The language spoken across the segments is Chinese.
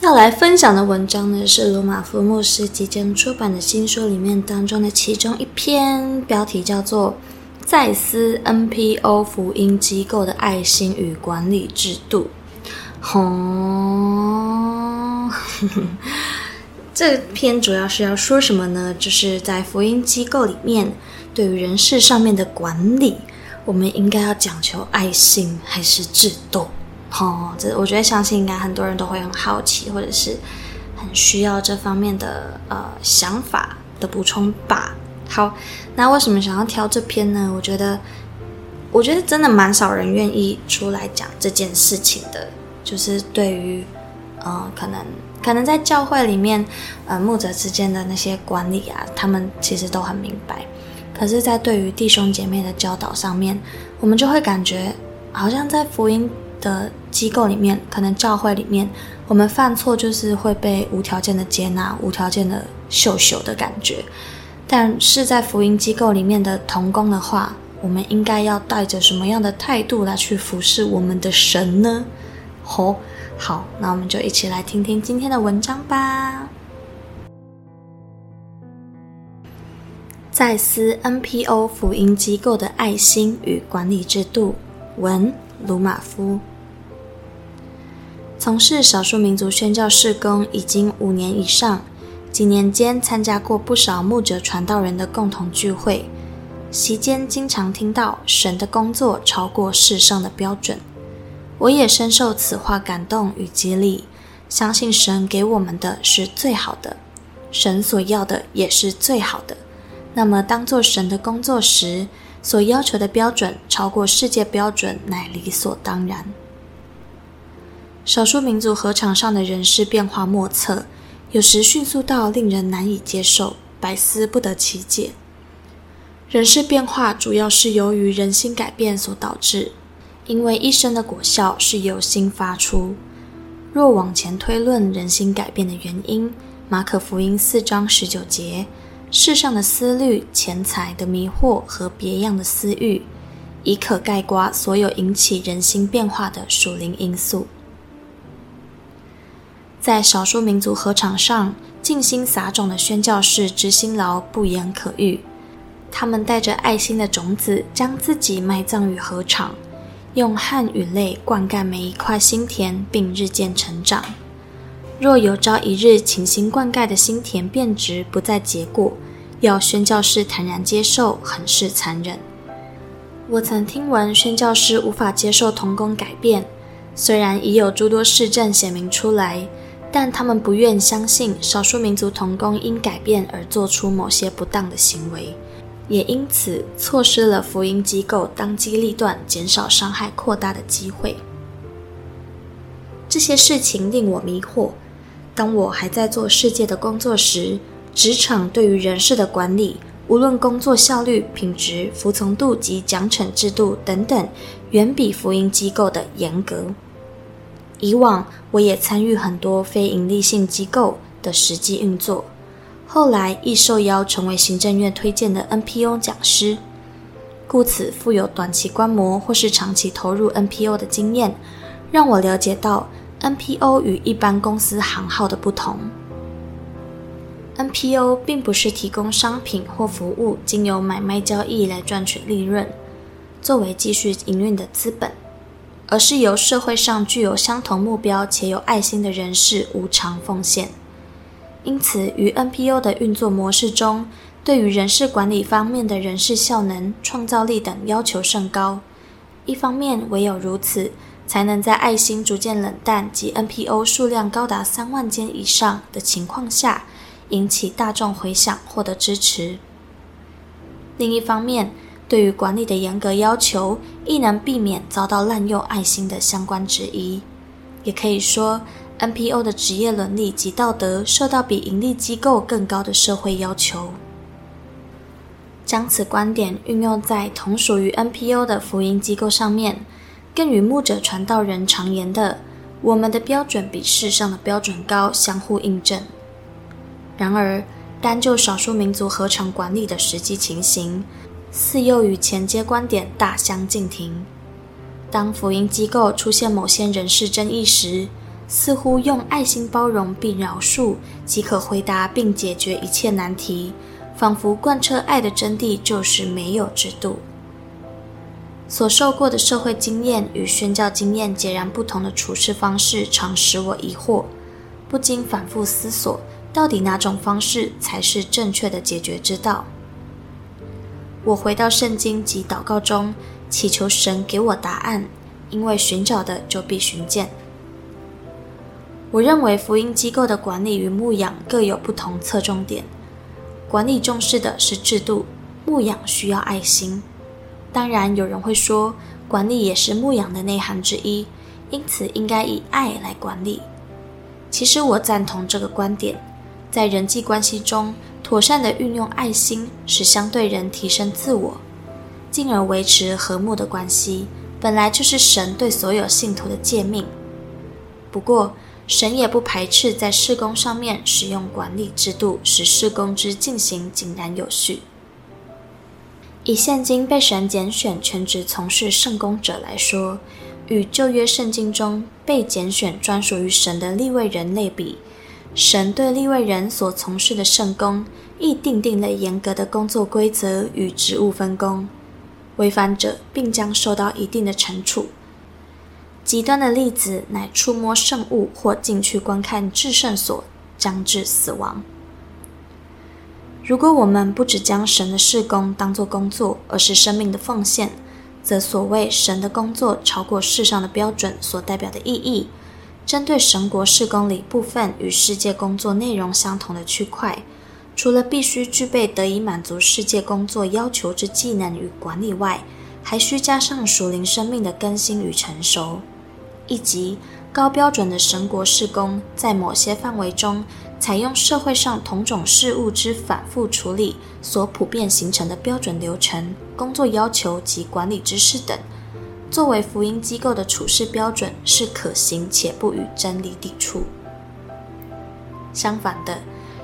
要来分享的文章呢，是罗马福牧师即将出版的新书里面当中的其中一篇，标题叫做《在思 NPO 福音机构的爱心与管理制度》。吼、哦，这篇主要是要说什么呢？就是在福音机构里面，对于人事上面的管理，我们应该要讲求爱心还是制度？哦，这我觉得相信应该很多人都会很好奇，或者是很需要这方面的呃想法的补充吧。好，那为什么想要挑这篇呢？我觉得，我觉得真的蛮少人愿意出来讲这件事情的。就是对于呃，可能可能在教会里面呃牧者之间的那些管理啊，他们其实都很明白。可是，在对于弟兄姐妹的教导上面，我们就会感觉好像在福音的机构里面，可能教会里面，我们犯错就是会被无条件的接纳、无条件的秀秀的感觉。但是在福音机构里面的童工的话，我们应该要带着什么样的态度来去服侍我们的神呢？哦，好，那我们就一起来听听今天的文章吧。在思 NPO 福音机构的爱心与管理制度，文鲁马夫。从事少数民族宣教事工已经五年以上，几年间参加过不少牧者传道人的共同聚会，席间经常听到神的工作超过世上的标准。我也深受此话感动与激励，相信神给我们的是最好的，神所要的也是最好的。那么，当做神的工作时，所要求的标准超过世界标准，乃理所当然。少数民族禾场上的人事变化莫测，有时迅速到令人难以接受，百思不得其解。人事变化主要是由于人心改变所导致，因为一生的果效是由心发出。若往前推论人心改变的原因，马可福音四章十九节，世上的思虑、钱财的迷惑和别样的私欲，已可概括所有引起人心变化的属灵因素。在少数民族合场上尽心撒种的宣教士之辛劳不言可喻。他们带着爱心的种子，将自己埋葬于合场，用汗与泪灌溉每一块心田，并日渐成长。若有朝一日倾心灌溉的心田变质，不再结果，要宣教士坦然接受，很是残忍。我曾听闻宣教士无法接受同工改变，虽然已有诸多事证显明出来。但他们不愿相信少数民族同工因改变而做出某些不当的行为，也因此错失了福音机构当机立断、减少伤害扩大的机会。这些事情令我迷惑。当我还在做世界的工作时，职场对于人事的管理，无论工作效率、品质、服从度及奖惩制度等等，远比福音机构的严格。以往我也参与很多非营利性机构的实际运作，后来亦受邀成为行政院推荐的 NPO 讲师，故此富有短期观摩或是长期投入 NPO 的经验，让我了解到 NPO 与一般公司行号的不同。NPO 并不是提供商品或服务，经由买卖交易来赚取利润，作为继续营运的资本。而是由社会上具有相同目标且有爱心的人士无偿奉献。因此，于 NPO 的运作模式中，对于人事管理方面的人事效能、创造力等要求甚高。一方面，唯有如此，才能在爱心逐渐冷淡及 NPO 数量高达三万间以上的情况下，引起大众回响，获得支持。另一方面，对于管理的严格要求，亦能避免遭到滥用爱心的相关质疑。也可以说，NPO 的职业伦理及道德受到比盈利机构更高的社会要求。将此观点运用在同属于 NPO 的福音机构上面，更与牧者传道人常言的“我们的标准比世上的标准高”相互印证。然而，单就少数民族合成管理的实际情形，似又与前阶观点大相径庭。当福音机构出现某些人事争议时，似乎用爱心包容并饶恕即可回答并解决一切难题，仿佛贯彻爱的真谛就是没有制度。所受过的社会经验与宣教经验截然不同的处事方式，常使我疑惑，不禁反复思索，到底哪种方式才是正确的解决之道？我回到圣经及祷告中，祈求神给我答案，因为寻找的就必寻见。我认为福音机构的管理与牧养各有不同侧重点。管理重视的是制度，牧养需要爱心。当然，有人会说，管理也是牧养的内涵之一，因此应该以爱来管理。其实我赞同这个观点。在人际关系中，妥善地运用爱心，使相对人提升自我，进而维持和睦的关系，本来就是神对所有信徒的诫命。不过，神也不排斥在事工上面使用管理制度，使事工之进行井然有序。以现今被神拣选全职从事圣工者来说，与旧约圣经中被拣选专属于神的立位人类比，神对立位人所从事的圣工，亦订定了严格的工作规则与职务分工，违反者并将受到一定的惩处。极端的例子乃触摸圣物或进去观看至圣所，将致死亡。如果我们不只将神的事工当作工作，而是生命的奉献，则所谓神的工作超过世上的标准所代表的意义，针对神国事工里部分与世界工作内容相同的区块，除了必须具备得以满足世界工作要求之技能与管理外，还需加上属灵生命的更新与成熟。以及高标准的神国事工，在某些范围中采用社会上同种事物之反复处理所普遍形成的标准流程、工作要求及管理知识等，作为福音机构的处事标准，是可行且不与真理抵触。相反的，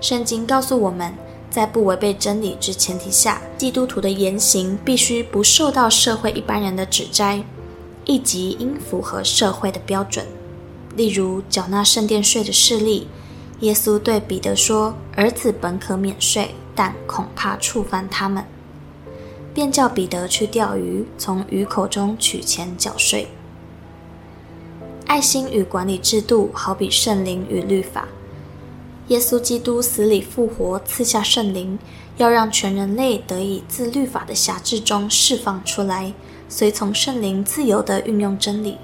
圣经告诉我们，在不违背真理之前提下，基督徒的言行必须不受到社会一般人的指摘。亦即应符合社会的标准，例如缴纳圣殿税的事例。耶稣对彼得说：“儿子本可免税，但恐怕触犯他们。”便叫彼得去钓鱼，从鱼口中取钱缴税。爱心与管理制度，好比圣灵与律法。耶稣基督死里复活，赐下圣灵，要让全人类得以自律法的辖制中释放出来。随从圣灵自由地运用真理，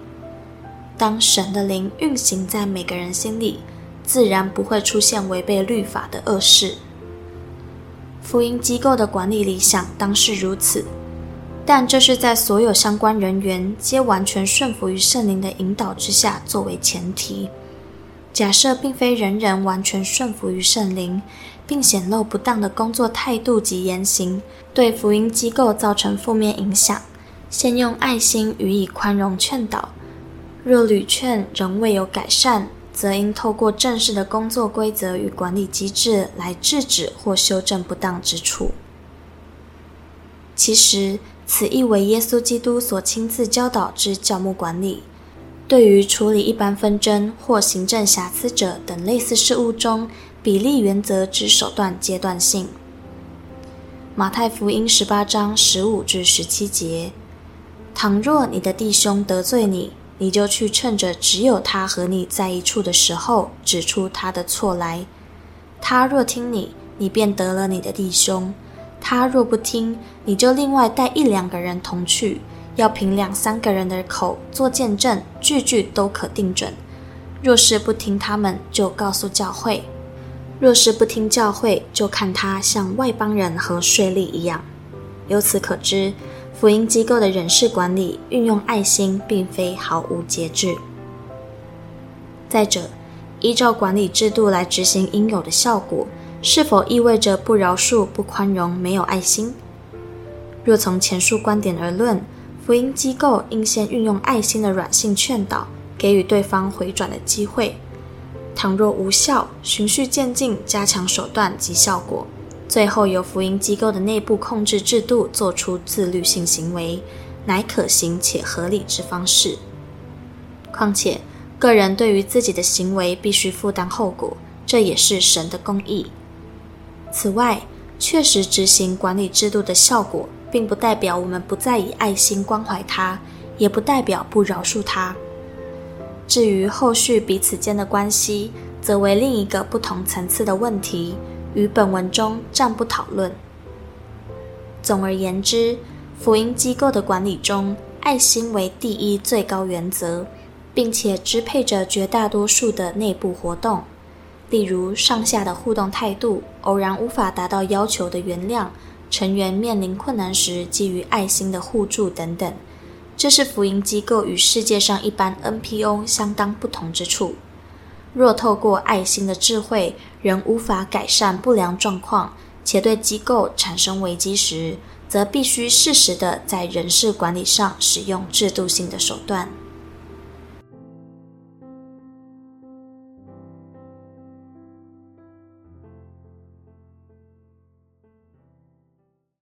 当神的灵运行在每个人心里，自然不会出现违背律法的恶事。福音机构的管理理想当是如此，但这是在所有相关人员皆完全顺服于圣灵的引导之下作为前提。假设并非人人完全顺服于圣灵，并显露不当的工作态度及言行，对福音机构造成负面影响。先用爱心予以宽容劝导，若屡劝仍未有改善，则应透过正式的工作规则与管理机制来制止或修正不当之处。其实，此亦为耶稣基督所亲自教导之教牧管理，对于处理一般纷争或行政瑕疵者等类似事务中比例原则之手段阶段性。马太福音十八章十五至十七节。倘若你的弟兄得罪你，你就去趁着只有他和你在一处的时候，指出他的错来。他若听你，你便得了你的弟兄；他若不听，你就另外带一两个人同去，要凭两三个人的口做见证，句句都可定准。若是不听他们，就告诉教会；若是不听教会，就看他像外邦人和税吏一样。由此可知，福音机构的人事管理运用爱心，并非毫无节制。再者，依照管理制度来执行应有的效果，是否意味着不饶恕、不宽容、没有爱心？若从前述观点而论，福音机构应先运用爱心的软性劝导。给予对方回转的机会，倘若无效，循序渐进，加强手段及效果，最后由福音机构的内部控制制度做出自律性行为，乃可行且合理之方式。况且，个人对于自己的行为必须负担后果，这也是神的公义。此外，确实执行管理制度的效果，并不代表我们不再以爱心关怀他，也不代表不饶恕他。至于后续彼此间的关系，则为另一个不同层次的问题，与本文中暂不讨论。总而言之，福音机构的管理中，爱心为第一最高原则，并且支配着绝大多数的内部活动，例如上下的互动态度、偶然无法达到要求的原谅、成员面临困难时基于爱心的互助等等。这是福音机构与世界上一般 NPO 相当不同之处。若透过爱心的智慧仍无法改善不良状况，且对机构产生危机时，则必须适时的在人事管理上使用制度性的手段。